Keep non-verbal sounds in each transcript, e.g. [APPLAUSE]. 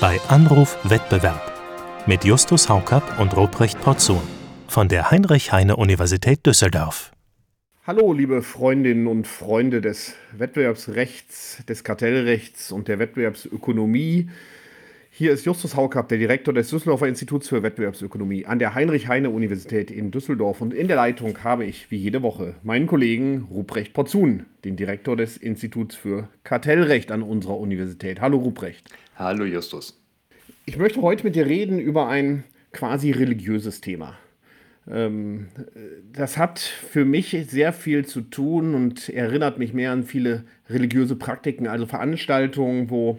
bei Anruf Wettbewerb mit Justus Haukapp und Ruprecht Porzun von der Heinrich-Heine-Universität Düsseldorf. Hallo, liebe Freundinnen und Freunde des Wettbewerbsrechts, des Kartellrechts und der Wettbewerbsökonomie. Hier ist Justus Haukapp, der Direktor des Düsseldorfer Instituts für Wettbewerbsökonomie an der Heinrich-Heine-Universität in Düsseldorf. Und in der Leitung habe ich, wie jede Woche, meinen Kollegen Ruprecht Porzun, den Direktor des Instituts für Kartellrecht an unserer Universität. Hallo Ruprecht. Hallo Justus. Ich möchte heute mit dir reden über ein quasi religiöses Thema. Ähm, das hat für mich sehr viel zu tun und erinnert mich mehr an viele religiöse Praktiken, also Veranstaltungen, wo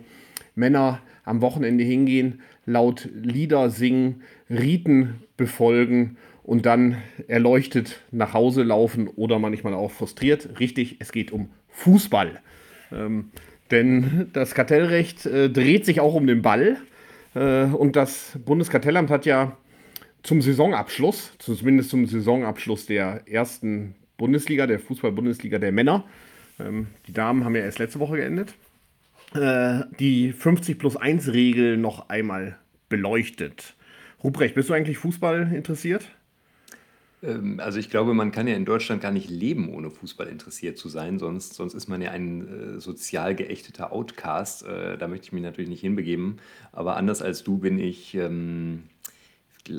Männer am Wochenende hingehen, laut Lieder singen, Riten befolgen und dann erleuchtet nach Hause laufen oder manchmal auch frustriert. Richtig, es geht um Fußball. Ähm, denn das Kartellrecht äh, dreht sich auch um den Ball. Äh, und das Bundeskartellamt hat ja zum Saisonabschluss, zumindest zum Saisonabschluss der ersten Bundesliga, der Fußball-Bundesliga der Männer, ähm, die Damen haben ja erst letzte Woche geendet, äh, die 50 plus 1 Regel noch einmal beleuchtet. Ruprecht, bist du eigentlich Fußball interessiert? Ähm, also ich glaube, man kann ja in Deutschland gar nicht leben, ohne Fußball interessiert zu sein, sonst, sonst ist man ja ein äh, sozial geächteter Outcast. Äh, da möchte ich mich natürlich nicht hinbegeben. Aber anders als du bin ich, ähm,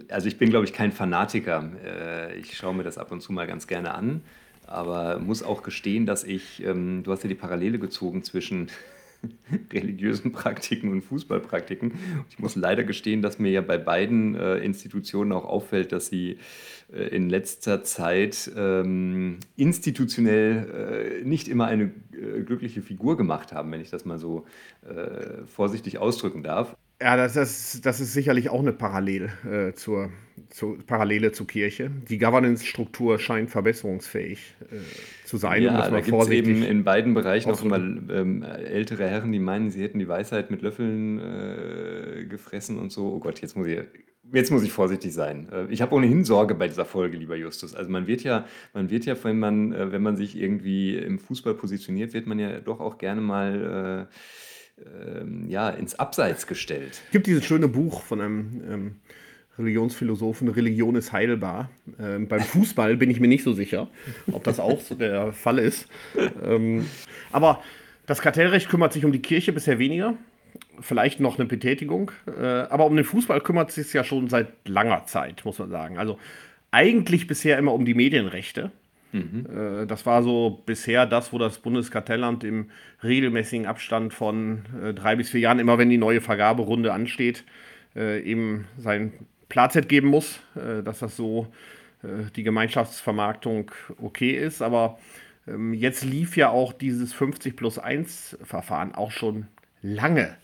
also ich bin, glaube ich, kein Fanatiker. Äh, ich schaue mir das ab und zu mal ganz gerne an, aber muss auch gestehen, dass ich, ähm, du hast ja die Parallele gezogen zwischen [LAUGHS] religiösen Praktiken und Fußballpraktiken. Ich muss leider gestehen, dass mir ja bei beiden äh, Institutionen auch auffällt, dass sie äh, in letzter Zeit ähm, institutionell äh, nicht immer eine äh, glückliche Figur gemacht haben, wenn ich das mal so äh, vorsichtig ausdrücken darf. Ja, das ist, das ist sicherlich auch eine Parallel, äh, zur, zur, Parallele zur Kirche. Die Governance-Struktur scheint verbesserungsfähig äh, zu sein. Ja, um da gibt es eben in beiden Bereichen auch immer ähm, ältere Herren, die meinen, sie hätten die Weisheit mit Löffeln äh, gefressen und so. Oh Gott, jetzt muss ich, jetzt muss ich vorsichtig sein. Äh, ich habe ohnehin Sorge bei dieser Folge, lieber Justus. Also man wird ja, man wird ja, wenn man, äh, wenn man sich irgendwie im Fußball positioniert, wird man ja doch auch gerne mal äh, ähm, ja, ins Abseits gestellt. Es gibt dieses schöne Buch von einem ähm, Religionsphilosophen, Religion ist heilbar. Ähm, beim Fußball bin ich mir nicht so sicher, ob das auch so der Fall ist. Ähm, aber das Kartellrecht kümmert sich um die Kirche bisher weniger. Vielleicht noch eine Betätigung. Äh, aber um den Fußball kümmert es sich ja schon seit langer Zeit, muss man sagen. Also eigentlich bisher immer um die Medienrechte. Mhm. Äh, das war so bisher das, wo das Bundeskartellamt im regelmäßigen Abstand von äh, drei bis vier Jahren, immer wenn die neue Vergaberunde ansteht, äh, eben sein Platzett geben muss, dass das so die Gemeinschaftsvermarktung okay ist. Aber ähm, jetzt lief ja auch dieses 50 plus 1 Verfahren auch schon lange.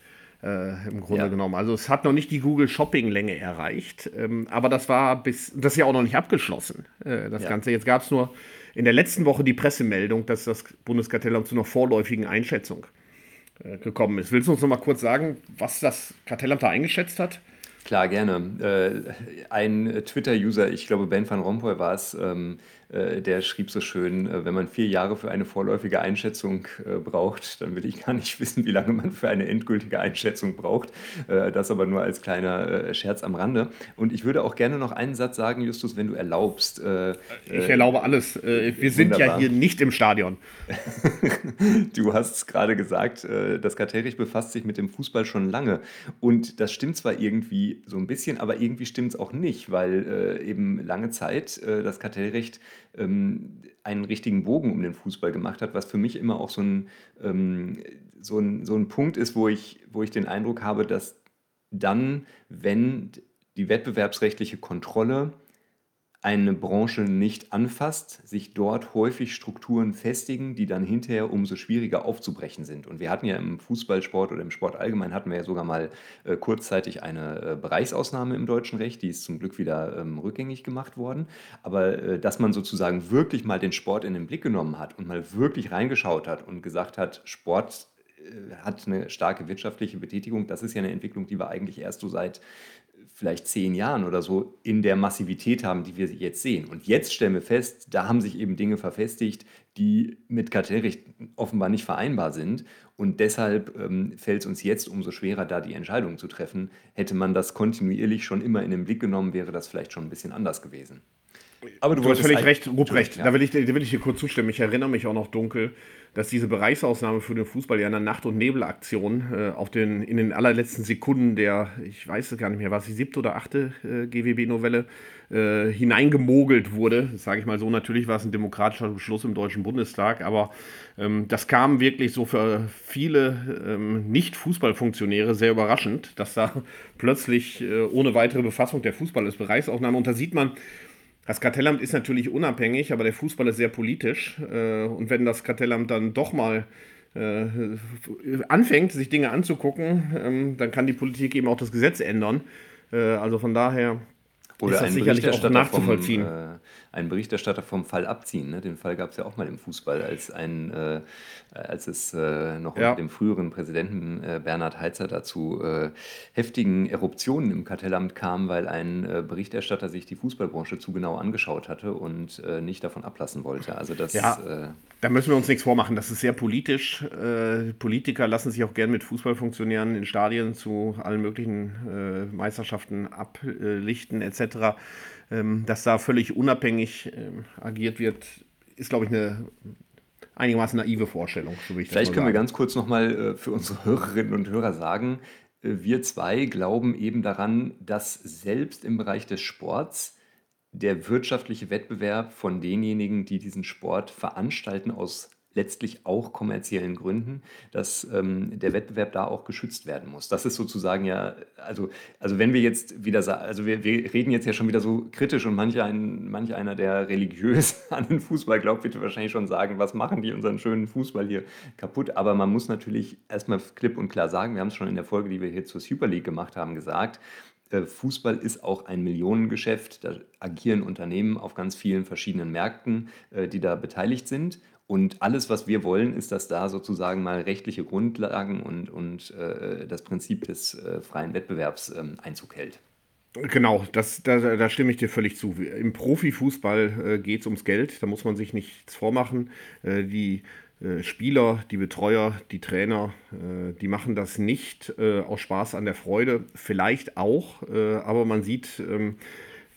Äh, im Grunde ja. genommen. Also es hat noch nicht die Google Shopping Länge erreicht, ähm, aber das war bis das ist ja auch noch nicht abgeschlossen. Äh, das ja. Ganze jetzt gab es nur in der letzten Woche die Pressemeldung, dass das Bundeskartellamt zu einer vorläufigen Einschätzung äh, gekommen ist. Willst du uns noch mal kurz sagen, was das Kartellamt da eingeschätzt hat? Klar, gerne. Äh, ein Twitter-User, ich glaube Ben van Rompuy war es, ähm, äh, der schrieb so schön, äh, wenn man vier Jahre für eine vorläufige Einschätzung äh, braucht, dann will ich [LAUGHS] gar nicht wissen, wie lange man für eine endgültige Einschätzung braucht. das aber nur als kleiner Scherz am Rande. Und ich würde auch gerne noch einen Satz sagen, Justus, wenn du erlaubst. ich erlaube alles. wir sind wunderbar. ja hier nicht im Stadion. [LAUGHS] du hast es gerade gesagt, das Kartellrecht befasst sich mit dem Fußball schon lange. Und das stimmt zwar irgendwie so ein bisschen, aber irgendwie stimmt es auch nicht, weil eben lange Zeit das Kartellrecht ähm, einen richtigen Bogen um den Fußball gemacht hat, was für mich immer auch so ein, ähm, so ein, so ein Punkt ist, wo ich, wo ich den Eindruck habe, dass dann, wenn die wettbewerbsrechtliche Kontrolle eine Branche nicht anfasst, sich dort häufig Strukturen festigen, die dann hinterher umso schwieriger aufzubrechen sind. Und wir hatten ja im Fußballsport oder im Sport allgemein hatten wir ja sogar mal äh, kurzzeitig eine äh, Bereichsausnahme im deutschen Recht, die ist zum Glück wieder ähm, rückgängig gemacht worden. Aber äh, dass man sozusagen wirklich mal den Sport in den Blick genommen hat und mal wirklich reingeschaut hat und gesagt hat, Sport äh, hat eine starke wirtschaftliche Betätigung, das ist ja eine Entwicklung, die wir eigentlich erst so seit vielleicht zehn Jahren oder so in der Massivität haben, die wir jetzt sehen. Und jetzt stellen wir fest, da haben sich eben Dinge verfestigt, die mit Kartellrecht offenbar nicht vereinbar sind. Und deshalb ähm, fällt es uns jetzt umso schwerer, da die Entscheidung zu treffen. Hätte man das kontinuierlich schon immer in den Blick genommen, wäre das vielleicht schon ein bisschen anders gewesen. Aber du, du hast völlig recht, Ruprecht. Ja. Da, will ich, da will ich dir kurz zustimmen. Ich erinnere mich auch noch dunkel, dass diese Bereichsausnahme für den Fußball ja in der Nacht- und Nebelaktion äh, auf den, in den allerletzten Sekunden der, ich weiß es gar nicht mehr, war es die siebte oder achte äh, GWB-Novelle, äh, hineingemogelt wurde. Sage ich mal so. Natürlich war es ein demokratischer Beschluss im Deutschen Bundestag, aber ähm, das kam wirklich so für viele ähm, Nicht-Fußballfunktionäre sehr überraschend, dass da [LAUGHS] plötzlich äh, ohne weitere Befassung der Fußball ist Bereichsaufnahme. Und da sieht man, das Kartellamt ist natürlich unabhängig, aber der Fußball ist sehr politisch. Äh, und wenn das Kartellamt dann doch mal äh, anfängt, sich Dinge anzugucken, ähm, dann kann die Politik eben auch das Gesetz ändern. Äh, also von daher Oder ist das sicherlich auch nachzuvollziehen. Vom, äh, einen Berichterstatter vom Fall abziehen. Ne? Den Fall gab es ja auch mal im Fußball, als, ein, äh, als es äh, noch ja. unter dem früheren Präsidenten äh, Bernhard Heitzer dazu äh, heftigen Eruptionen im Kartellamt kam, weil ein äh, Berichterstatter sich die Fußballbranche zu genau angeschaut hatte und äh, nicht davon ablassen wollte. Also das, ja, da müssen wir uns nichts vormachen. Das ist sehr politisch. Politiker lassen sich auch gern mit Fußballfunktionären in Stadien zu allen möglichen Meisterschaften ablichten etc ähm, dass da völlig unabhängig ähm, agiert wird, ist, glaube ich, eine einigermaßen naive Vorstellung. So Vielleicht können wir ganz kurz nochmal äh, für unsere Hörerinnen und Hörer sagen, äh, wir zwei glauben eben daran, dass selbst im Bereich des Sports der wirtschaftliche Wettbewerb von denjenigen, die diesen Sport veranstalten, aus letztlich auch kommerziellen Gründen, dass ähm, der Wettbewerb da auch geschützt werden muss. Das ist sozusagen ja, also, also wenn wir jetzt wieder sagen, also wir, wir reden jetzt ja schon wieder so kritisch und manch, ein, manch einer, der religiös [LAUGHS] an den Fußball glaubt, wird wahrscheinlich schon sagen, was machen die unseren schönen Fußball hier kaputt. Aber man muss natürlich erstmal klipp und klar sagen, wir haben es schon in der Folge, die wir hier zur Super League gemacht haben, gesagt, äh, Fußball ist auch ein Millionengeschäft. Da agieren Unternehmen auf ganz vielen verschiedenen Märkten, äh, die da beteiligt sind. Und alles, was wir wollen, ist, dass da sozusagen mal rechtliche Grundlagen und, und äh, das Prinzip des äh, freien Wettbewerbs ähm, Einzug hält. Genau, das, da, da, stimme ich dir völlig zu. Im Profifußball äh, geht es ums Geld, da muss man sich nichts vormachen. Äh, die äh, Spieler, die Betreuer, die Trainer, äh, die machen das nicht aus Spaß an der Freude, vielleicht auch, aber man sieht, ähm,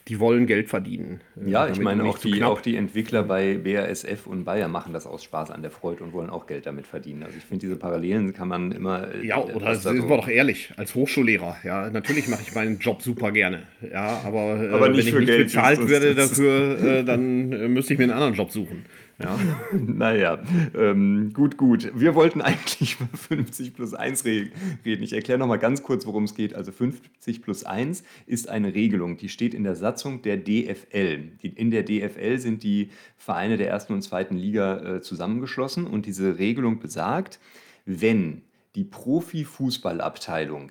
die wollen Geld verdienen. Äh, ja, ich meine, auch die, auch die Entwickler bei BASF und Bayer machen das aus Spaß an der Freude und wollen auch Geld damit verdienen. Also ich finde, diese Parallelen kann man immer. Äh, ja, oder sind wir doch ehrlich, als Hochschullehrer, ja, natürlich mache ich meinen Job super gerne. Ja, aber, äh, aber wenn ich nicht Geld bezahlt werde dafür, äh, dann äh, müsste ich mir einen anderen Job suchen. Ja. [LAUGHS] naja, ähm, gut, gut. Wir wollten eigentlich über 50 plus 1 reden. Ich erkläre nochmal ganz kurz, worum es geht. Also 50 plus 1 ist eine Regelung, die steht in der Satzung der DFL. In der DFL sind die Vereine der ersten und zweiten Liga äh, zusammengeschlossen und diese Regelung besagt, wenn die Profifußballabteilung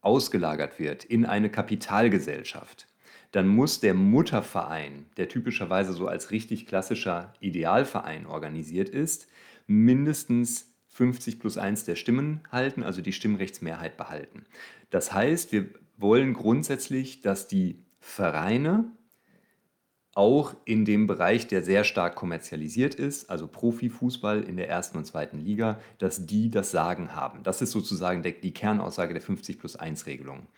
ausgelagert wird in eine Kapitalgesellschaft, dann muss der Mutterverein, der typischerweise so als richtig klassischer Idealverein organisiert ist, mindestens 50 plus 1 der Stimmen halten, also die Stimmrechtsmehrheit behalten. Das heißt, wir wollen grundsätzlich, dass die Vereine auch in dem Bereich, der sehr stark kommerzialisiert ist, also Profifußball in der ersten und zweiten Liga, dass die das Sagen haben. Das ist sozusagen die Kernaussage der 50 plus 1 Regelung.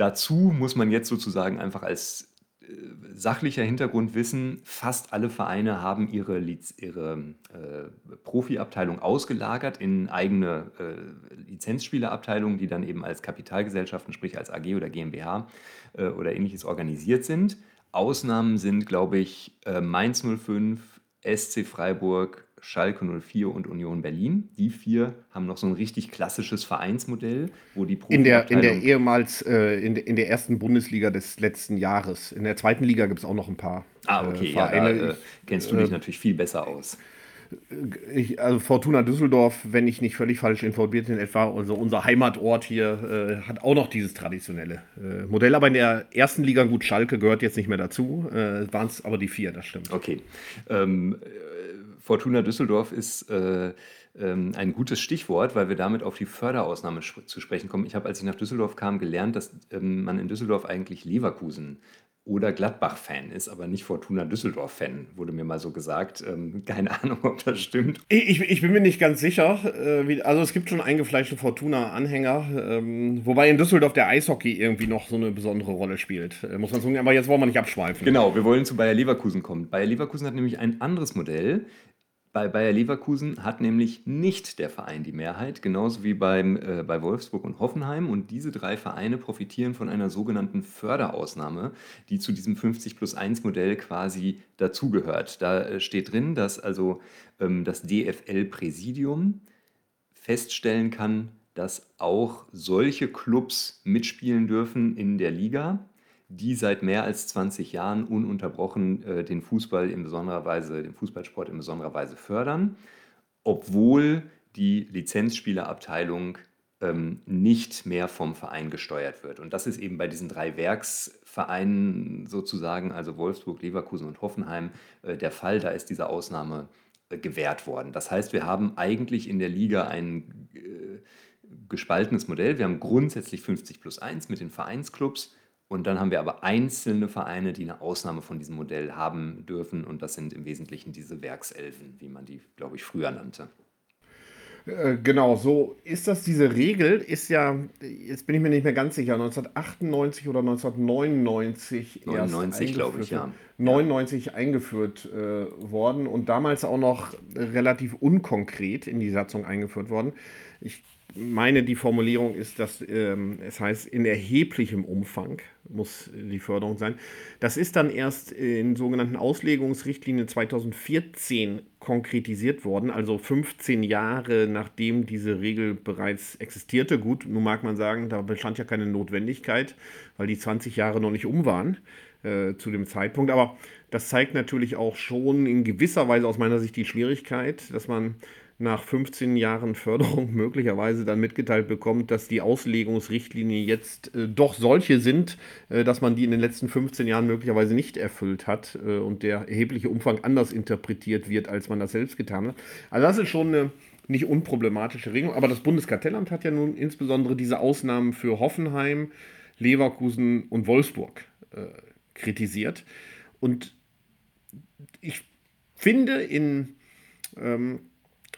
Dazu muss man jetzt sozusagen einfach als äh, sachlicher Hintergrund wissen, fast alle Vereine haben ihre, ihre äh, Profiabteilung ausgelagert in eigene äh, Lizenzspielerabteilungen, die dann eben als Kapitalgesellschaften, sprich als AG oder GmbH äh, oder ähnliches organisiert sind. Ausnahmen sind, glaube ich, äh, Mainz 05, SC Freiburg, Schalke 04 und Union Berlin. Die vier haben noch so ein richtig klassisches Vereinsmodell, wo die Profi in der, in der ehemals äh, in, de, in der ersten Bundesliga des letzten Jahres. In der zweiten Liga gibt es auch noch ein paar. Ah, okay, äh, Vereine. Ja, da, äh, kennst du dich äh, natürlich viel besser aus. Ich, also Fortuna Düsseldorf, wenn ich nicht völlig falsch informiert bin, etwa also unser Heimatort hier, äh, hat auch noch dieses traditionelle äh, Modell. Aber in der ersten Liga, gut, Schalke gehört jetzt nicht mehr dazu, äh, waren es aber die vier, das stimmt. Okay. Ähm, Fortuna Düsseldorf ist äh, ähm, ein gutes Stichwort, weil wir damit auf die Förderausnahme zu sprechen kommen. Ich habe, als ich nach Düsseldorf kam, gelernt, dass ähm, man in Düsseldorf eigentlich Leverkusen oder Gladbach-Fan ist, aber nicht Fortuna Düsseldorf-Fan, wurde mir mal so gesagt. Ähm, keine Ahnung, ob das stimmt. Ich, ich bin mir nicht ganz sicher. Äh, wie, also es gibt schon eingefleischte Fortuna-Anhänger, ähm, wobei in Düsseldorf der Eishockey irgendwie noch so eine besondere Rolle spielt, äh, muss man sagen. Aber jetzt wollen wir nicht abschweifen. Genau, wir wollen zu Bayer Leverkusen kommen. Bayer Leverkusen hat nämlich ein anderes Modell. Bei Bayer Leverkusen hat nämlich nicht der Verein die Mehrheit, genauso wie beim, äh, bei Wolfsburg und Hoffenheim. Und diese drei Vereine profitieren von einer sogenannten Förderausnahme, die zu diesem 50 plus 1 Modell quasi dazugehört. Da äh, steht drin, dass also ähm, das DFL-Präsidium feststellen kann, dass auch solche Clubs mitspielen dürfen in der Liga die seit mehr als 20 Jahren ununterbrochen äh, den Fußball in besonderer Weise, den Fußballsport in besonderer Weise fördern, obwohl die Lizenzspielerabteilung ähm, nicht mehr vom Verein gesteuert wird. Und das ist eben bei diesen drei Werksvereinen sozusagen, also Wolfsburg, Leverkusen und Hoffenheim, äh, der Fall. Da ist diese Ausnahme äh, gewährt worden. Das heißt, wir haben eigentlich in der Liga ein äh, gespaltenes Modell. Wir haben grundsätzlich 50 plus 1 mit den Vereinsclubs und dann haben wir aber einzelne Vereine, die eine Ausnahme von diesem Modell haben dürfen. Und das sind im Wesentlichen diese Werkselfen, wie man die, glaube ich, früher nannte. Äh, genau, so ist das. Diese Regel ist ja, jetzt bin ich mir nicht mehr ganz sicher, 1998 oder 1999 99, glaube ich, ja. 99 eingeführt äh, worden und damals auch noch relativ unkonkret in die Satzung eingeführt worden. Ich meine, die Formulierung ist, dass ähm, es heißt, in erheblichem Umfang muss die Förderung sein. Das ist dann erst in sogenannten Auslegungsrichtlinien 2014 konkretisiert worden, also 15 Jahre nachdem diese Regel bereits existierte. Gut, nun mag man sagen, da bestand ja keine Notwendigkeit, weil die 20 Jahre noch nicht um waren äh, zu dem Zeitpunkt. Aber das zeigt natürlich auch schon in gewisser Weise aus meiner Sicht die Schwierigkeit, dass man nach 15 Jahren Förderung [LAUGHS] möglicherweise dann mitgeteilt bekommt, dass die Auslegungsrichtlinien jetzt äh, doch solche sind, äh, dass man die in den letzten 15 Jahren möglicherweise nicht erfüllt hat äh, und der erhebliche Umfang anders interpretiert wird, als man das selbst getan hat. Also das ist schon eine nicht unproblematische Regelung, aber das Bundeskartellamt hat ja nun insbesondere diese Ausnahmen für Hoffenheim, Leverkusen und Wolfsburg äh, kritisiert. Und ich finde in ähm, äh,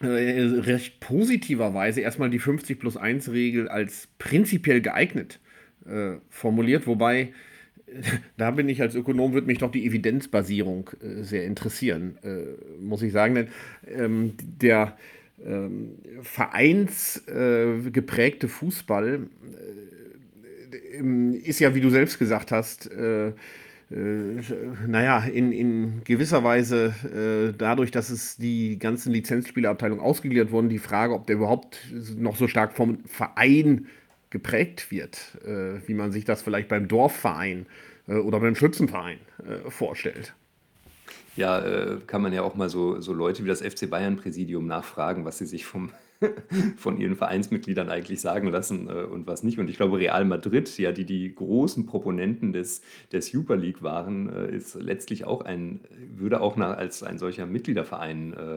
recht positiverweise erstmal die 50 plus 1 Regel als prinzipiell geeignet äh, formuliert, wobei [LAUGHS] da bin ich als Ökonom, würde mich doch die Evidenzbasierung äh, sehr interessieren, äh, muss ich sagen. Denn ähm, der ähm, vereinsgeprägte Fußball äh, ist ja, wie du selbst gesagt hast, äh, äh, naja, in, in gewisser Weise äh, dadurch, dass es die ganzen Lizenzspielerabteilungen ausgegliedert wurden, die Frage, ob der überhaupt noch so stark vom Verein geprägt wird, äh, wie man sich das vielleicht beim Dorfverein äh, oder beim Schützenverein äh, vorstellt. Ja, äh, kann man ja auch mal so, so Leute wie das FC Bayern-Präsidium nachfragen, was sie sich vom [LAUGHS] von ihren Vereinsmitgliedern eigentlich sagen lassen äh, und was nicht. Und ich glaube, Real Madrid, ja, die die großen Proponenten des, der Super League waren, äh, ist letztlich auch ein, würde auch nach, als ein solcher Mitgliederverein äh,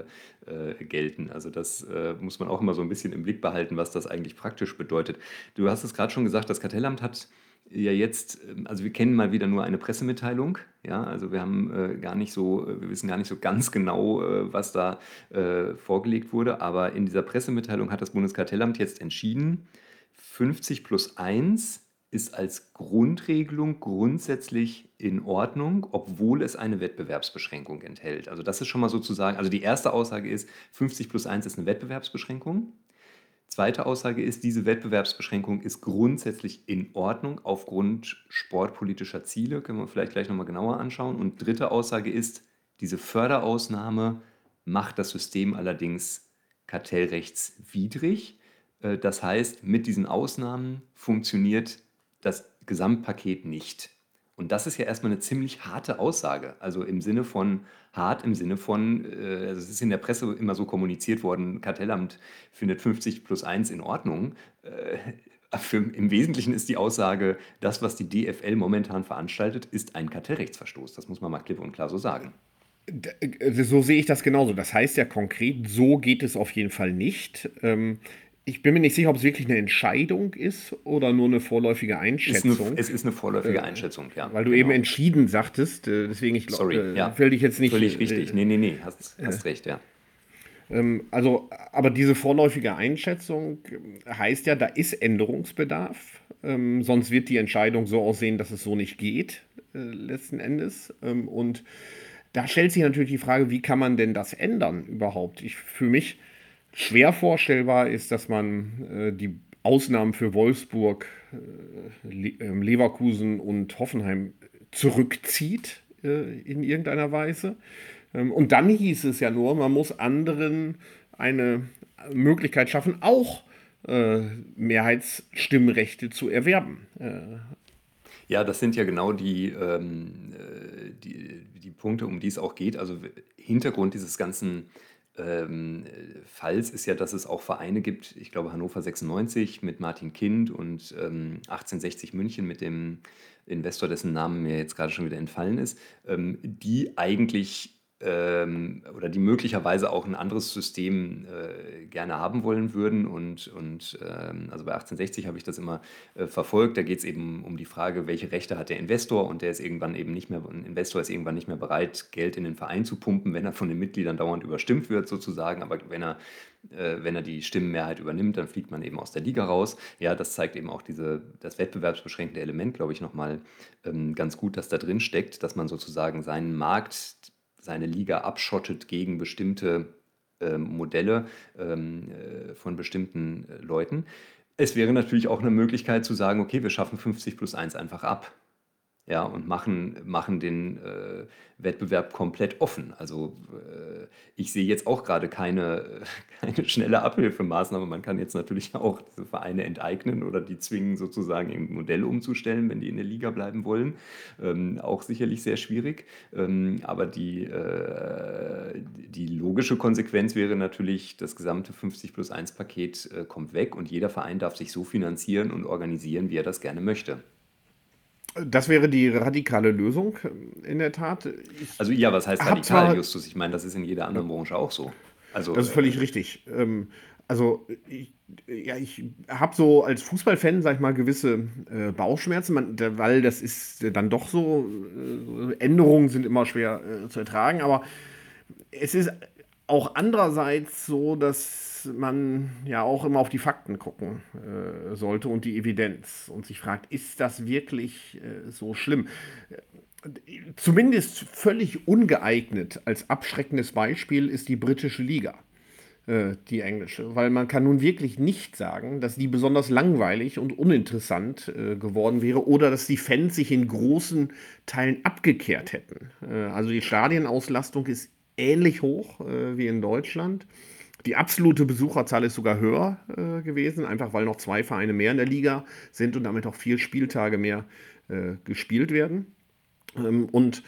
äh gelten. Also das äh, muss man auch immer so ein bisschen im Blick behalten, was das eigentlich praktisch bedeutet. Du hast es gerade schon gesagt, das Kartellamt hat ja jetzt, ähm, also wir kennen mal wieder nur eine Pressemitteilung, ja, also wir haben äh, gar nicht so, äh, wir wissen gar nicht so ganz genau, äh, was da äh, vorgelegt wurde, aber in dieser Pressemitteilung hat das Bundeskartellamt jetzt entschieden, 50 plus 1 ist als Grundregelung grundsätzlich in Ordnung, obwohl es eine Wettbewerbsbeschränkung enthält. Also das ist schon mal sozusagen, also die erste Aussage ist, 50 plus 1 ist eine Wettbewerbsbeschränkung. Zweite Aussage ist, diese Wettbewerbsbeschränkung ist grundsätzlich in Ordnung aufgrund sportpolitischer Ziele, können wir vielleicht gleich nochmal genauer anschauen. Und dritte Aussage ist, diese Förderausnahme macht das System allerdings kartellrechtswidrig. Äh, das heißt, mit diesen Ausnahmen funktioniert das Gesamtpaket nicht. Und das ist ja erstmal eine ziemlich harte Aussage. Also im Sinne von hart, im Sinne von, äh, also es ist in der Presse immer so kommuniziert worden, Kartellamt findet 50 plus 1 in Ordnung. Äh, für, Im Wesentlichen ist die Aussage, das, was die DFL momentan veranstaltet, ist ein Kartellrechtsverstoß. Das muss man mal klipp und klar so sagen. D- So sehe ich das genauso. Das heißt ja konkret, so geht es auf jeden Fall nicht. Ähm, ich bin mir nicht sicher, ob es wirklich eine Entscheidung ist oder nur eine vorläufige Ist eine, Einschätzung. es ist eine vorläufige Einschätzung, ja, Weil du eben genau. entschieden sagtest, äh, deswegen ich glaube, ja. äh, will dich jetzt nicht. Völlig äh, richtig. Nee, nee, nee, hast, hast recht, ja. Ähm, also, aber diese vorläufige Einschätzung äh, heißt ja, da ist Änderungsbedarf. Ähm, sonst wird die Entscheidung so aussehen, dass es so nicht geht, äh, letzten Endes. Ähm, und da stellt sich natürlich die Frage, wie kann man denn das ändern überhaupt? Ich, für mich schwer vorstellbar ist, dass man äh, die Ausnahmen für Wolfsburg, äh, ähm, Leverkusen und Hoffenheim zurückzieht äh, in irgendeiner Weise. Ähm, und dann hieß es ja nur, man muss anderen eine Möglichkeit schaffen, auch äh, Mehrheitsstimmrechte zu erwerben. Ja, das sind ja genau die, ähm, äh, die, die Punkte, um die es auch geht. Also Hintergrund dieses ganzen ähm, äh, Falls ist ja, dass es auch Vereine gibt, ich glaube Hannover 96 mit Martin Kind und ähm, 1860 München mit dem Investor, dessen Namen mir jetzt gerade schon wieder entfallen ist, ähm, die eigentlich oder die möglicherweise auch ein anderes System äh, gerne haben wollen würden. Und, und ähm, also bei 1860 habe ich das immer äh, verfolgt. Da geht es eben um die Frage, welche Rechte hat der Investor und der ist irgendwann eben nicht mehr, ein Investor ist irgendwann nicht mehr bereit, Geld in den Verein zu pumpen, wenn er von den Mitgliedern dauernd überstimmt wird, sozusagen. Aber wenn er äh, wenn er die Stimmenmehrheit übernimmt, dann fliegt man eben aus der Liga raus. Ja, das zeigt eben auch diese, das wettbewerbsbeschränkende Element, glaube ich, nochmal ähm, ganz gut, dass da drin steckt, dass man sozusagen seinen Markt, seine Liga abschottet gegen bestimmte ähm, Modelle ähm, äh, von bestimmten äh, Leuten. Es wäre natürlich auch eine Möglichkeit zu sagen, okay, wir schaffen 50 plus 1 einfach ab. Ja, und machen, machen den äh, Wettbewerb komplett offen. Also äh, ich sehe jetzt auch gerade keine, [LAUGHS] keine schnelle Abhilfemaßnahme. Man kann jetzt natürlich auch diese Vereine enteignen oder die zwingen, sozusagen ein Modell umzustellen, wenn die in der Liga bleiben wollen. Ähm, auch sicherlich sehr schwierig. Ähm, aber die, äh, die logische Konsequenz wäre natürlich, das gesamte 50 plus 1 Paket äh, kommt weg und jeder Verein darf sich so finanzieren und organisieren, wie er das gerne möchte. Das wäre die radikale Lösung, äh, in der Tat. Ich Also ja, was heißt radikal, zwar Justus? Ich meine, das ist in jeder anderen Branche auch so. Also Das ist äh, völlig richtig. Ähm, also ich, ja, ich habe so als Fußballfan, sag ich mal, gewisse äh, Bauchschmerzen, man, da, weil das ist äh, dann doch so, äh, Änderungen sind immer schwer äh, zu ertragen, aber es ist auch andererseits so, dass man ja auch immer auf die Fakten gucken äh, sollte und die Evidenz und sich fragt, ist das wirklich äh, so schlimm? Zumindest völlig ungeeignet als abschreckendes Beispiel ist die britische Liga äh, die englische, weil man kann nun wirklich nicht sagen, dass die besonders langweilig und uninteressant äh, geworden wäre oder dass die Fans sich in großen Teilen abgekehrt hätten. Äh, also die Stadienauslastung ist ähnlich hoch äh, wie in Deutschland. Die absolute Besucherzahl ist sogar höher äh, gewesen, einfach weil noch zwei Vereine mehr in der Liga sind und damit auch vier Spieltage mehr äh, gespielt werden. Ähm, und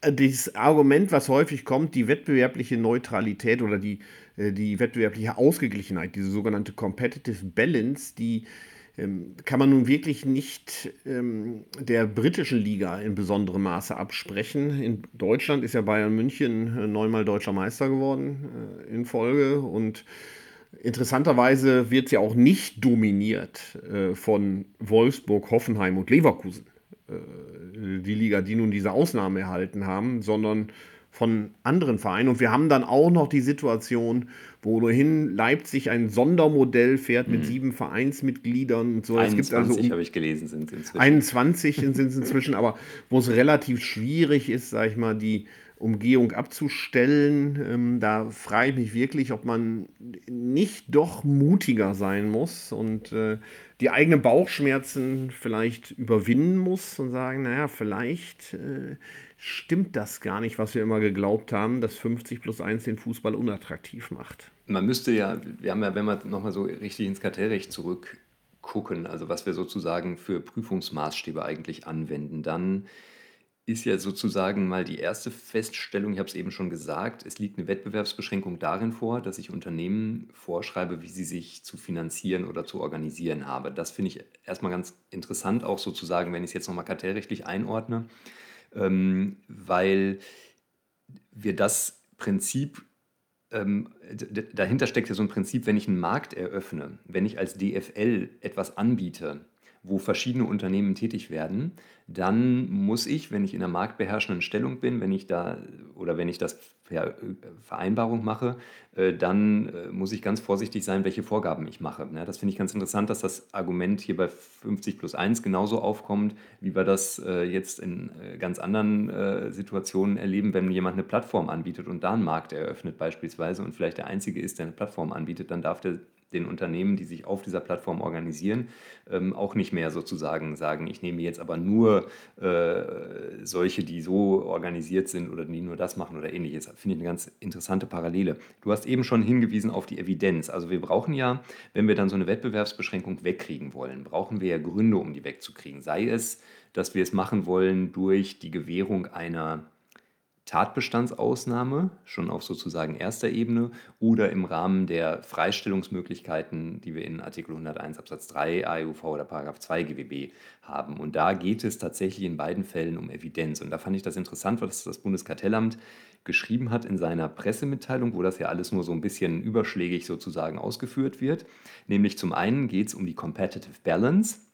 äh, dieses Argument, was häufig kommt, die wettbewerbliche Neutralität oder die, äh, die wettbewerbliche Ausgeglichenheit, diese sogenannte Competitive Balance, die kann man nun wirklich nicht ähm, der britischen Liga in besonderem Maße absprechen. In Deutschland ist ja Bayern München äh, neunmal deutscher Meister geworden äh, in Folge und interessanterweise wird sie auch nicht dominiert äh, von Wolfsburg, Hoffenheim und Leverkusen die Liga, die nun diese Ausnahme erhalten haben, sondern von anderen Vereinen. Und wir haben dann auch noch die Situation, wo ohnehin Leipzig ein Sondermodell fährt mit sieben Vereinsmitgliedern und so. Es gibt also 21 um habe ich gelesen, sind inzwischen. 21 sind es inzwischen, aber wo es relativ schwierig ist, sag ich mal, die Umgehung abzustellen. Ähm, da frage ich mich wirklich, ob man nicht doch mutiger sein muss und äh, die eigenen Bauchschmerzen vielleicht überwinden muss und sagen, naja, vielleicht äh, stimmt das gar nicht, was wir immer geglaubt haben, dass 50 plus 1 den Fußball unattraktiv macht. Man müsste ja, wir haben ja, wenn wir nochmal so richtig ins Kartellrecht zurückgucken, also was wir sozusagen für Prüfungsmaßstäbe eigentlich anwenden, dann ist ja sozusagen mal die erste Feststellung, ich habe es eben schon gesagt, es liegt eine Wettbewerbsbeschränkung darin vor, dass ich Unternehmen vorschreibe, wie sie sich zu finanzieren oder zu organisieren habe. Das finde ich erstmal ganz interessant, auch sozusagen, wenn ich es jetzt nochmal kartellrechtlich einordne, ähm, weil wir das Prinzip, ähm, dahinter steckt ja so ein Prinzip, wenn ich einen Markt eröffne, wenn ich als DFL etwas anbiete, wo verschiedene Unternehmen tätig werden, dann muss ich, wenn ich in einer marktbeherrschenden Stellung bin, wenn ich da oder wenn ich das äh, Vereinbarung mache, äh, dann äh, muss ich ganz vorsichtig sein, welche Vorgaben ich mache. Ja, das finde ich ganz interessant, dass das Argument hier bei 50 plus 1 genauso aufkommt, wie wir das jetzt in ganz anderen Situationen erleben, wenn jemand eine Plattform anbietet und da einen Markt eröffnet beispielsweise und vielleicht der Einzige ist, der eine Plattform anbietet, dann darf der den Unternehmen, die sich auf dieser Plattform organisieren, ähm, auch nicht mehr sozusagen sagen, ich nehme jetzt aber nur äh, solche, die so organisiert sind oder die nur das machen oder ähnliches. Finde ich eine ganz interessante Parallele. Du hast eben schon hingewiesen auf die Evidenz. Also wir brauchen ja, wenn wir dann so eine Wettbewerbsbeschränkung wegkriegen wollen, brauchen wir ja Gründe, um die wegzukriegen. Sei es, dass wir es machen wollen durch die Gewährung einer Tatbestandsausnahme, schon auf sozusagen erster Ebene, oder im Rahmen der Freistellungsmöglichkeiten, die wir in Artikel 101 Absatz 3 AEUV oder Paragraph 2 GWB haben. Und da geht es tatsächlich in beiden Fällen um Evidenz. Und da fand ich das interessant, was das Bundeskartellamt geschrieben hat in seiner Pressemitteilung, wo das ja alles nur so ein bisschen überschlägig sozusagen ausgeführt wird. Nämlich zum einen geht es um die Competitive Balance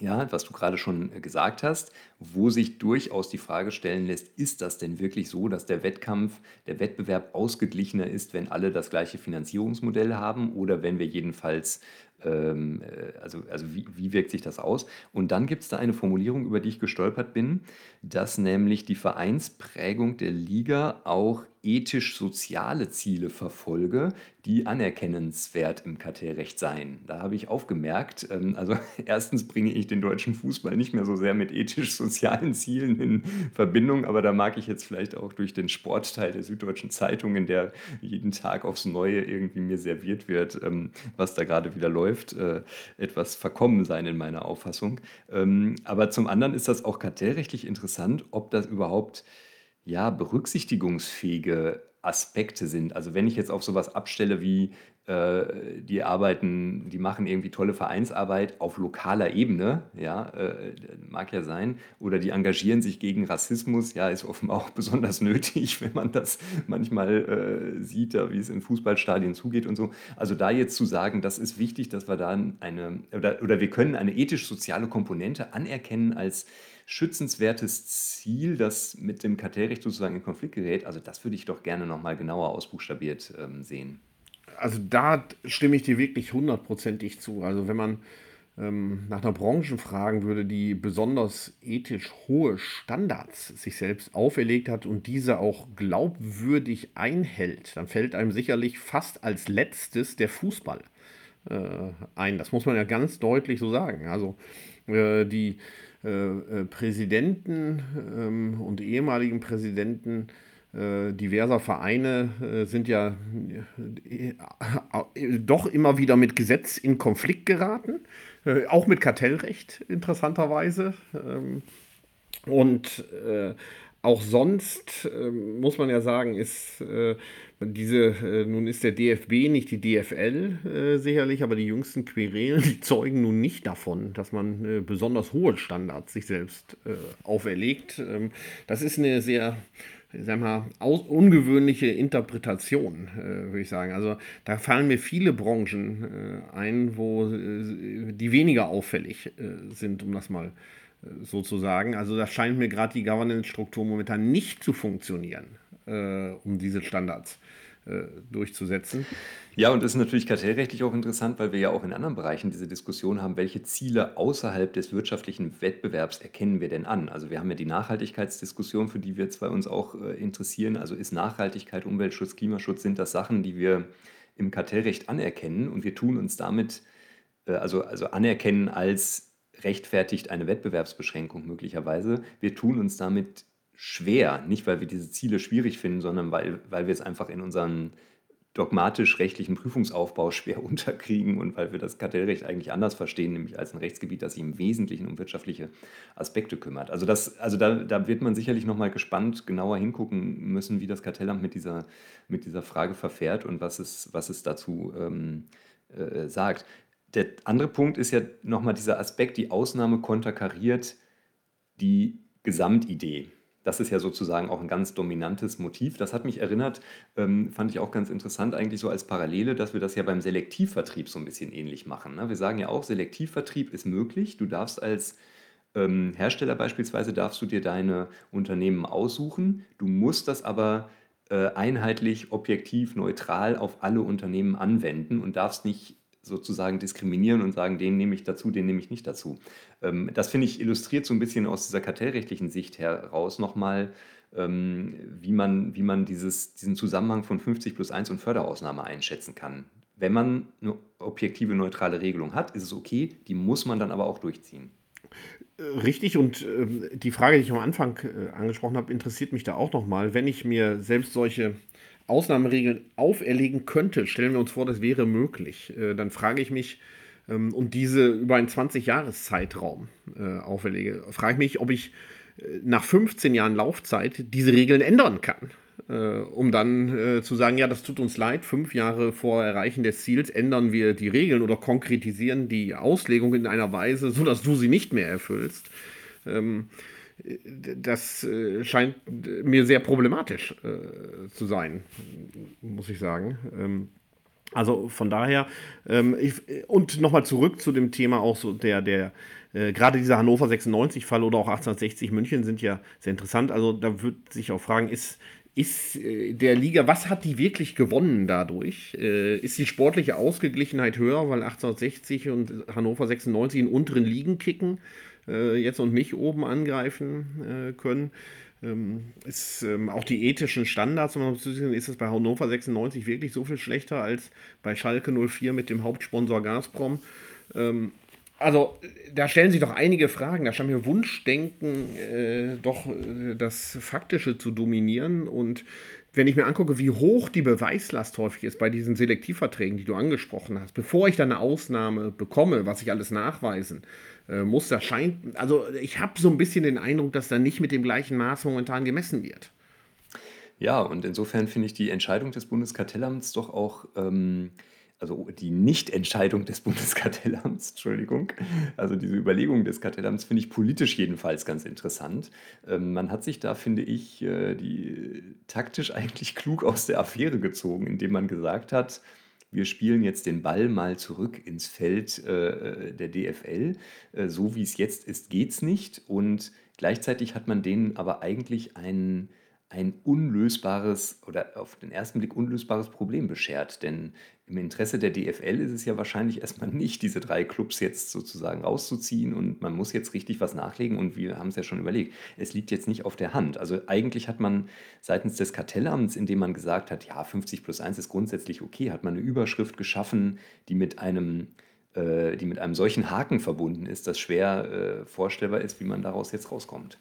ja, was du gerade schon äh, gesagt hast, wo sich durchaus die Frage stellen lässt, ist das denn wirklich so, dass der Wettkampf, der Wettbewerb ausgeglichener ist, wenn alle das gleiche Finanzierungsmodell haben oder wenn wir jedenfalls, ähm, äh, also, also wie, wie wirkt sich das aus? Und dann gibt es da eine Formulierung, über die ich gestolpert bin, dass nämlich die Vereinsprägung der Liga auch ethisch-soziale Ziele verfolge, die anerkennenswert im Kartellrecht seien. Da habe ich aufgemerkt, ähm, also [LAUGHS] erstens bringe ich den deutschen Fußball nicht mehr so sehr mit ethisch-sozialen Zielen in Verbindung, aber da mag ich jetzt vielleicht auch durch den Sportteil der Süddeutschen Zeitung, in der jeden Tag aufs Neue irgendwie mir serviert wird, ähm, was da gerade wieder läuft, äh, etwas verkommen sein in meiner Auffassung. Ähm, aber zum anderen ist das auch kartellrechtlich interessant, ob das überhaupt ja, berücksichtigungsfähige Aspekte sind. Also wenn ich jetzt auf sowas abstelle wie, äh, die arbeiten die machen irgendwie tolle Vereinsarbeit auf lokaler Ebene, ja, äh, mag ja sein, oder die engagieren sich gegen Rassismus, ja, ist offenbar auch besonders nötig, [LAUGHS] wenn man das manchmal äh, sieht, wie es in Fußballstadien zugeht und so. Also da jetzt zu sagen, das ist wichtig, dass wir da eine, oder, oder wir können eine ethisch-soziale Komponente anerkennen als schützenswertes Ziel, das mit dem Kartellrecht sozusagen in Konflikt gerät. Also das würde ich doch gerne nochmal genauer ausbuchstabiert ähm, sehen. Also da stimme ich dir wirklich hundertprozentig zu. Also wenn man ähm, nach einer Branche fragen würde, die besonders ethisch hohe Standards sich selbst auferlegt hat und diese auch glaubwürdig einhält, dann fällt einem sicherlich fast als letztes der Fußball äh, ein. Das muss man ja ganz deutlich so sagen. Also äh, die äh, äh, Präsidenten ähm, und ehemaligen Präsidenten diverser Vereine sind ja doch immer wieder mit Gesetz in Konflikt geraten, auch mit Kartellrecht interessanterweise. Ähm, und auch sonst muss man ja sagen, ist diese, äh, nun ist der DFB nicht die DFL äh, sicherlich, aber die jüngsten Querelen, die zeugen nun nicht davon, dass man äh, besonders hohe Standards sich selbst äh, auferlegt. Ähm, das ist eine sehr, sagen wir, ungewöhnliche Interpretation, äh, würde ich sagen. Also da fallen mir viele Branchen äh, ein, wo die weniger auffällig sind, um das mal so zu sagen. Also da scheint mir gerade die Governance-Struktur momentan nicht zu funktionieren äh, um diese Standards äh, durchzusetzen. Ja, und das ist natürlich kartellrechtlich auch interessant, weil wir ja auch in anderen Bereichen diese Diskussion haben, welche Ziele außerhalb des wirtschaftlichen Wettbewerbs erkennen wir denn an? Also wir haben ja die Nachhaltigkeitsdiskussion, für die wir zwei uns auch äh, interessieren. Also ist Nachhaltigkeit, Umweltschutz, Klimaschutz, sind das Sachen, die wir im Kartellrecht anerkennen und wir tun uns damit, äh, also, also anerkennen als rechtfertigt eine Wettbewerbsbeschränkung möglicherweise. Wir tun uns damit schwer, nicht weil wir diese Ziele schwierig finden, sondern weil, weil wir es einfach in unseren dogmatisch-rechtlichen Prüfungsaufbau schwer [LAUGHS] unterkriegen und weil wir das Kartellrecht eigentlich anders verstehen, nämlich als ein Rechtsgebiet, das sich im Wesentlichen um wirtschaftliche Aspekte kümmert. Also, das, also da, da wird man sicherlich nochmal gespannt genauer hingucken müssen, wie das Kartellamt mit dieser, mit dieser Frage verfährt und was es, was es dazu ähm, äh, sagt. Der andere Punkt ist ja nochmal dieser Aspekt, die Ausnahme konterkariert die Gesamtidee. Das ist ja sozusagen auch ein ganz dominantes Motiv. Das hat mich erinnert, ähm, fand ich auch ganz interessant, eigentlich so als Parallele, dass wir das ja beim Selektivvertrieb so ein bisschen ähnlich machen. Ne? Wir sagen ja auch, Selektivvertrieb ist möglich. Du darfst als ähm, Hersteller beispielsweise, darfst du dir deine Unternehmen aussuchen. Du musst das aber äh, einheitlich, objektiv, neutral auf alle Unternehmen anwenden und darfst nicht sozusagen diskriminieren und sagen, den nehme ich dazu, den nehme ich nicht dazu. Ähm, das finde ich illustriert so ein bisschen aus dieser kartellrechtlichen Sicht heraus nochmal, ähm, wie man, wie man dieses, diesen Zusammenhang von 50 plus 1 und Förderausnahme einschätzen kann. Wenn man eine objektive, neutrale Regelung hat, ist es okay, die muss man dann aber auch durchziehen. Richtig, und äh, die Frage, die ich am Anfang äh, angesprochen habe, interessiert mich da auch nochmal. Wenn ich mir selbst solche Ausnahmeregeln auferlegen könnte, stellen wir uns vor, das wäre möglich, äh, dann frage ich mich, ähm, und diese über einen 20-Jahres-Zeitraum äh, auferlege, frage ich mich, ob ich äh, nach 15 Jahren Laufzeit diese Regeln ändern kann. Äh, um dann äh, zu sagen, ja, das tut uns leid, fünf Jahre vor Erreichen des Ziels ändern wir die Regeln oder konkretisieren die Auslegung in einer Weise, sodass du sie nicht mehr erfüllst. Ähm, das äh, scheint mir sehr problematisch äh, zu sein, muss ich sagen. Ähm, also von daher, ähm, ich, und nochmal zurück zu dem Thema auch so der, der, äh, gerade dieser Hannover 96-Fall oder auch 1860 München sind ja sehr interessant. Also da würde sich auch fragen, ist, ist äh, der Liga, was hat die wirklich gewonnen dadurch? Ist die sportliche Ausgeglichenheit höher, weil 1860 und Hannover 96 in unteren Ligen kicken? Äh, jetzt und nicht oben angreifen äh, können. Ähm, ist ähm, auch die ethischen Standards, ist es bei Hannover 96 wirklich so viel schlechter als bei Schalke 04 mit dem Hauptsponsor Gazprom. Ähm, also da stellen sich doch einige Fragen. Da scheint mir Wunschdenken äh, doch äh, das Faktische zu dominieren. Und wenn ich mir angucke, wie hoch die Beweislast häufig ist bei diesen Selektivverträgen, die du angesprochen hast, bevor ich dann eine Ausnahme bekomme, was ich alles nachweisen äh, muss, da scheint, also ich habe so ein bisschen den Eindruck, dass da nicht mit dem gleichen Maß momentan gemessen wird. Ja, und insofern finde ich die Entscheidung des Bundeskartellamts doch auch, ähm, also die Nichtentscheidung des [LAUGHS] Bundeskartellamts, Entschuldigung, also diese Überlegung des Kartellamts finde ich politisch jedenfalls ganz interessant. Ähm, man hat sich da, finde ich, äh, die taktisch eigentlich klug aus der Affäre gezogen, indem man gesagt hat, wir spielen jetzt den Ball mal zurück ins Feld äh, der DFL. Äh, so wie es jetzt ist, geht es nicht. Und gleichzeitig hat man denen aber eigentlich einen ein unlösbares oder auf den ersten Blick unlösbares Problem beschert. Denn im Interesse der DFL ist es ja wahrscheinlich erstmal nicht, diese drei Clubs jetzt sozusagen rauszuziehen und man muss jetzt richtig was nachlegen und wir haben es ja schon überlegt, es liegt jetzt nicht auf der Hand. Also eigentlich hat man seitens des Kartellamts, indem man gesagt hat, ja, 50 plus 1 ist grundsätzlich okay, hat man eine Überschrift geschaffen, die mit einem äh, die mit einem solchen Haken verbunden ist, dass schwer äh, vorstellbar ist, wie man daraus jetzt rauskommt.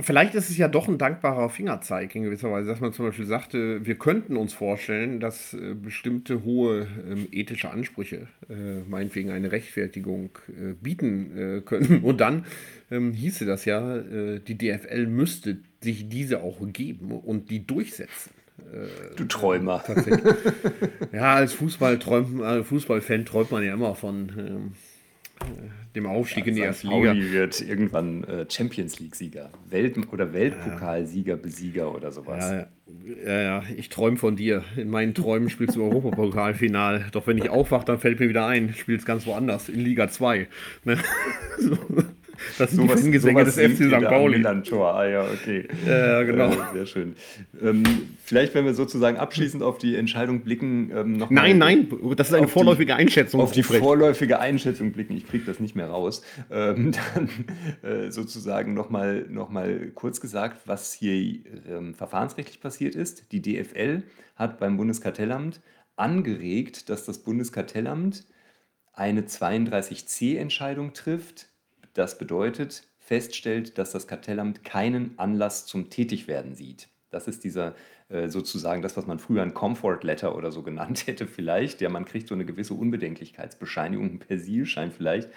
Vielleicht ist es ja doch ein dankbarer Fingerzeig in gewisser Weise, dass man zum Beispiel sagte, wir könnten uns vorstellen, dass äh, bestimmte hohe ähm, ethische Ansprüche äh, meinetwegen eine Rechtfertigung äh, bieten äh, können. Und dann ähm, hieße das ja, äh, die DFL müsste sich diese auch geben und die durchsetzen. Äh, du Träumer. ja, als Fußball träumt, Fußballfan träumt man ja immer von ähm, dem Aufstieg ja, in die erste Liga. wird irgendwann äh, Champions League-Sieger, Welt- oder Weltpokalsieger, Besieger oder sowas. Ja, ja, ja. ich träume von dir. In meinen Träumen spielst du Europapokalfinal. Doch wenn ich aufwache, dann fällt mir wieder ein, spielst ganz woanders, in Liga 2. Ne? [LAUGHS] so. Das sind sowas, die Gesänge des FC St. Pauli. Ah ja, okay. Ja, genau. Äh, sehr schön. Ähm, vielleicht, wenn wir sozusagen abschließend auf die Entscheidung blicken, ähm, noch Nein, nein, das ist eine vorläufige die, Einschätzung. Auf die vorläufige Einschätzung blicken, ich kriege das nicht mehr raus. Ähm, [LAUGHS] dann äh, sozusagen nochmal noch mal kurz gesagt, was hier ähm, verfahrensrechtlich passiert ist. Die DFL hat beim Bundeskartellamt angeregt, dass das Bundeskartellamt eine 32c-Entscheidung trifft, das bedeutet, feststellt, dass das Kartellamt keinen Anlass zum Tätigwerden sieht. Das ist dieser äh, sozusagen das, was man früher ein Comfort Letter oder so genannt [LAUGHS] hätte vielleicht. Ja, man kriegt so eine gewisse Unbedenklichkeitsbescheinigung, ein Persilschein vielleicht.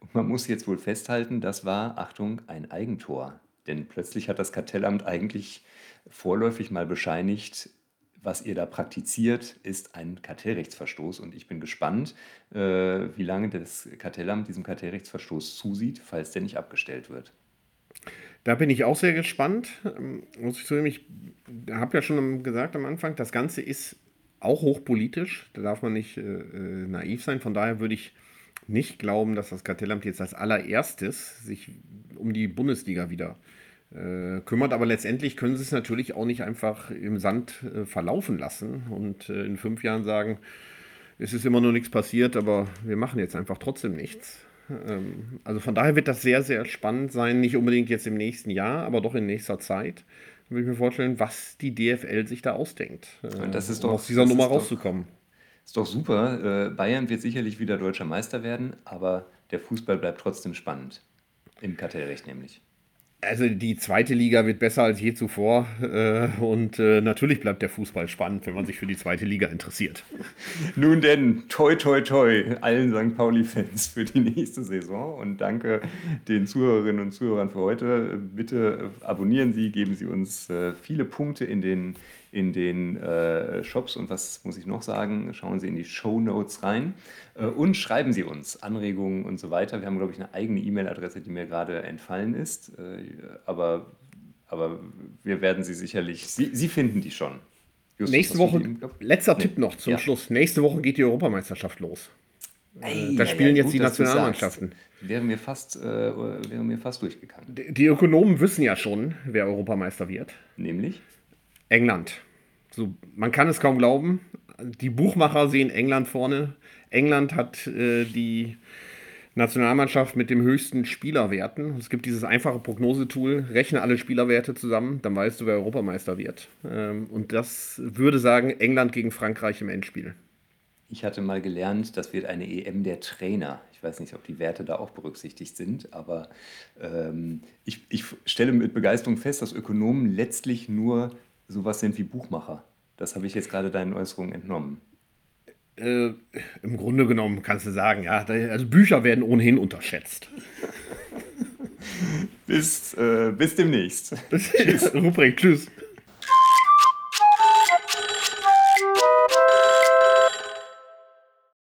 Und man muss jetzt wohl festhalten, das war, Achtung, ein Eigentor. Denn plötzlich hat das Kartellamt eigentlich vorläufig mal bescheinigt, was ihr da praktiziert, ist ein Kartellrechtsverstoß. Und ich bin gespannt, äh, wie lange das Kartellamt diesem Kartellrechtsverstoß zusieht, falls der nicht abgestellt wird. Da bin ich auch sehr gespannt. Ähm, muss ich zugeben, ich habe ja schon gesagt am Anfang, das Ganze ist auch hochpolitisch. Da darf man nicht äh, äh, naiv sein. Von daher würde ich nicht glauben, dass das Kartellamt jetzt als allererstes sich um die Bundesliga wieder äh, kümmert. Aber letztendlich können sie es natürlich auch nicht einfach im Sand äh, verlaufen lassen und äh, in fünf Jahren sagen, es ist immer noch nichts passiert, aber wir machen jetzt einfach trotzdem nichts. Ähm, also von daher wird das sehr, sehr spannend sein. Nicht unbedingt jetzt im nächsten Jahr, aber doch in nächster Zeit. Würde ich mir vorstellen, was die DFL sich da ausdenkt, ist doch, um aus dieser Nummer ist doch, rauszukommen. ist doch super. Äh, Bayern wird sicherlich wieder deutscher Meister werden, aber der Fußball bleibt trotzdem spannend. Im Kartellrecht nämlich. Also die zweite Liga wird besser als je zuvor äh, und äh, natürlich bleibt der Fußball spannend, wenn man sich für die zweite Liga interessiert. [LAUGHS] Nun denn, toi toi toi allen St. Pauli-Fans für die nächste Saison und danke den Zuhörerinnen und Zuhörern für heute. Bitte abonnieren Sie, geben Sie uns äh, viele Punkte in den, in den äh, Shops und was muss ich noch sagen? Schauen Sie in die Show Notes rein äh, und schreiben Sie uns Anregungen und so weiter. Wir haben, glaube ich, eine eigene E-Mail-Adresse, die mir gerade entfallen ist, äh, aber, aber wir werden sie sicherlich, Sie, Sie finden die schon. Justus, Nächste Woche, die letzter Nee. Tipp noch zum Ja. Schluss. Nächste Woche geht die Europameisterschaft los. Ei, da ei, spielen ei, jetzt gut, die Nationalmannschaften. Wäre mir fast, äh, wäre mir fast durchgegangen. Die Ökonomen wissen ja schon, wer Europameister wird. Nämlich? England. So, man kann es kaum glauben. Die Buchmacher sehen England vorne. England hat äh, die Nationalmannschaft mit dem höchsten Spielerwerten. Es gibt dieses einfache Prognosetool, rechne alle Spielerwerte zusammen, dann weißt du, wer Europameister wird. Ähm, und das würde sagen, England gegen Frankreich im Endspiel. Ich hatte mal gelernt, das wird eine EM der Trainer. Ich weiß nicht, ob die Werte da auch berücksichtigt sind, aber ähm, ich, ich stelle mit Begeisterung fest, dass Ökonomen letztlich nur sowas sind wie Buchmacher. Das habe ich jetzt gerade deinen Äußerungen entnommen. Äh, Im Grunde genommen kannst du sagen, ja, also Bücher werden ohnehin unterschätzt. [LAUGHS] Bis, äh, bis demnächst. [LAUGHS] Ruprecht, tschüss.